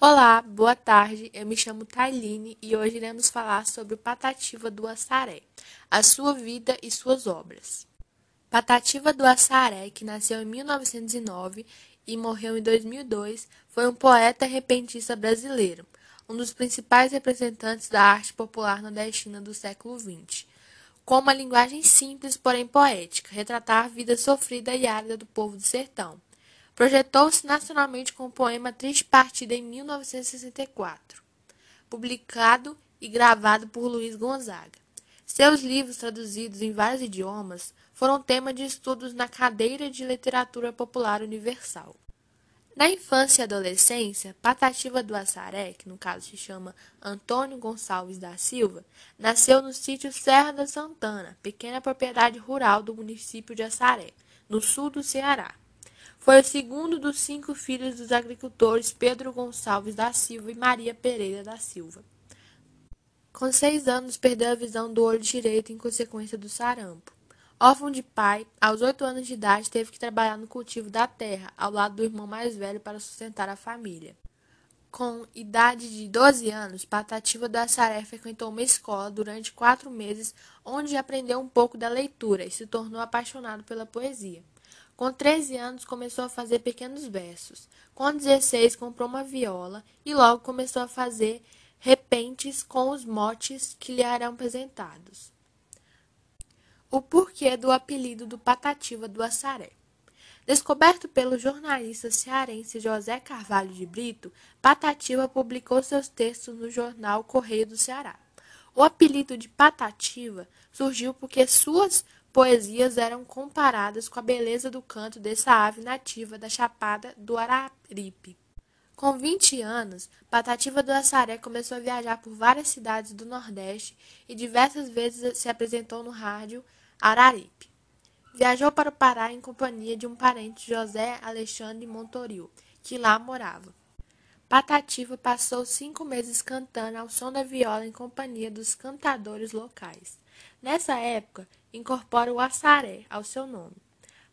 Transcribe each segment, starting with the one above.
Olá, boa tarde. Eu me chamo Tailine e hoje iremos falar sobre o Patativa do Assaré, a sua vida e suas obras. Patativa do Assaré, que nasceu em 1909 e morreu em 2002, foi um poeta repentista brasileiro, um dos principais representantes da arte popular nordestina do século XX. Com uma linguagem simples, porém poética, retratar a vida sofrida e árida do povo do sertão Projetou-se nacionalmente com o poema Triste Partida em 1964, publicado e gravado por Luiz Gonzaga. Seus livros, traduzidos em vários idiomas, foram tema de estudos na cadeira de Literatura Popular Universal. Na infância e adolescência, Patativa do Assaré, que no caso se chama Antônio Gonçalves da Silva, nasceu no sítio Serra da Santana, pequena propriedade rural do município de Assaré, no sul do Ceará. Foi o segundo dos cinco filhos dos agricultores Pedro Gonçalves da Silva e Maria Pereira da Silva. Com seis anos, perdeu a visão do olho direito em consequência do sarampo. Órfão de pai, aos oito anos de idade teve que trabalhar no cultivo da terra, ao lado do irmão mais velho para sustentar a família. Com idade de 12 anos, Patativa da Saré frequentou uma escola durante quatro meses, onde aprendeu um pouco da leitura e se tornou apaixonado pela poesia. Com 13 anos começou a fazer pequenos versos. Com 16 comprou uma viola e logo começou a fazer repentes com os motes que lhe eram apresentados. O porquê do apelido do Patativa do Assaré. Descoberto pelo jornalista cearense José Carvalho de Brito, Patativa publicou seus textos no jornal Correio do Ceará. O apelido de Patativa surgiu porque suas poesias eram comparadas com a beleza do canto dessa ave nativa da Chapada do Araripe. Com 20 anos, Patativa do Assaré começou a viajar por várias cidades do Nordeste e diversas vezes se apresentou no rádio Araripe. Viajou para o Pará em companhia de um parente José Alexandre Montoril, que lá morava. Patativa passou cinco meses cantando ao som da viola em companhia dos cantadores locais. Nessa época, incorpora o Assaré ao seu nome.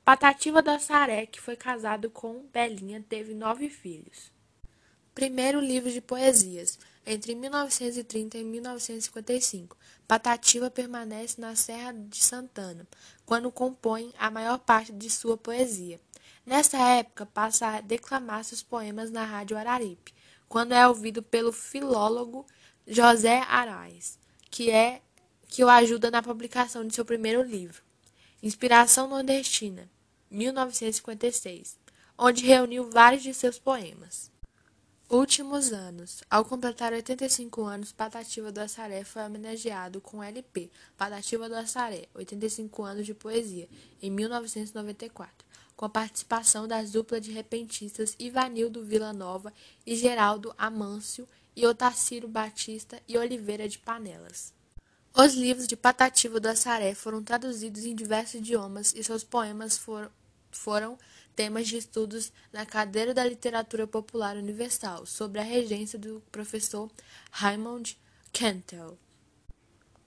Patativa do Assaré, que foi casado com Belinha, teve nove filhos. Primeiro livro de poesias. Entre 1930 e 1955, Patativa permanece na Serra de Santana, quando compõe a maior parte de sua poesia. Nessa época, passa a declamar seus poemas na Rádio Araripe, quando é ouvido pelo filólogo José Arais, que é que o ajuda na publicação de seu primeiro livro, Inspiração Nordestina, 1956, onde reuniu vários de seus poemas. Últimos anos. Ao completar 85 anos, Patativa do Assaré foi homenageado com LP Patativa do Assaré, 85 anos de poesia, em 1994, com a participação das duplas de repentistas Ivanildo Vila Nova e Geraldo Amâncio e Otacílio Batista e Oliveira de Panelas. Os livros de Patativa do Assaré foram traduzidos em diversos idiomas e seus poemas for, foram temas de estudos na cadeira da Literatura Popular Universal, sob a regência do professor Raymond Kentel.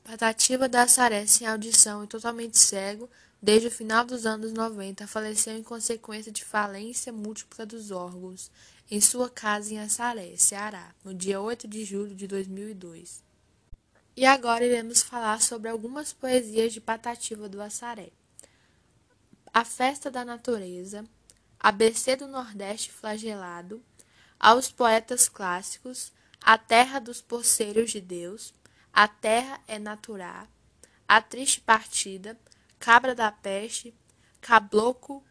Patativa da Assaré, sem audição e totalmente cego, desde o final dos anos 90, faleceu em consequência de falência múltipla dos órgãos, em sua casa em Assaré, Ceará, no dia 8 de julho de 2002. E agora iremos falar sobre algumas poesias de Patativa do Assaré. A Festa da Natureza, ABC do Nordeste Flagelado, Aos Poetas Clássicos, A Terra dos Poceiros de Deus, A Terra é Natural, A Triste Partida, Cabra da Peste, Cabloco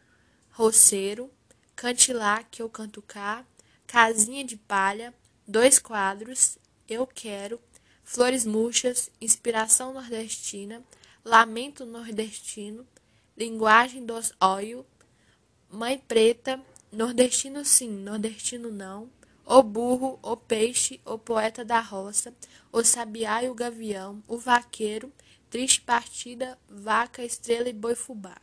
Roceiro, Cantilá que eu canto cá, Casinha de Palha, Dois Quadros, Eu Quero, Flores Murchas, Inspiração Nordestina, Lamento Nordestino, Linguagem dos Óio, Mãe Preta, Nordestino sim, Nordestino não, O Burro, O Peixe, O Poeta da Roça, O Sabiá e o Gavião, O Vaqueiro, Triste Partida, Vaca, Estrela e Boi Fubá.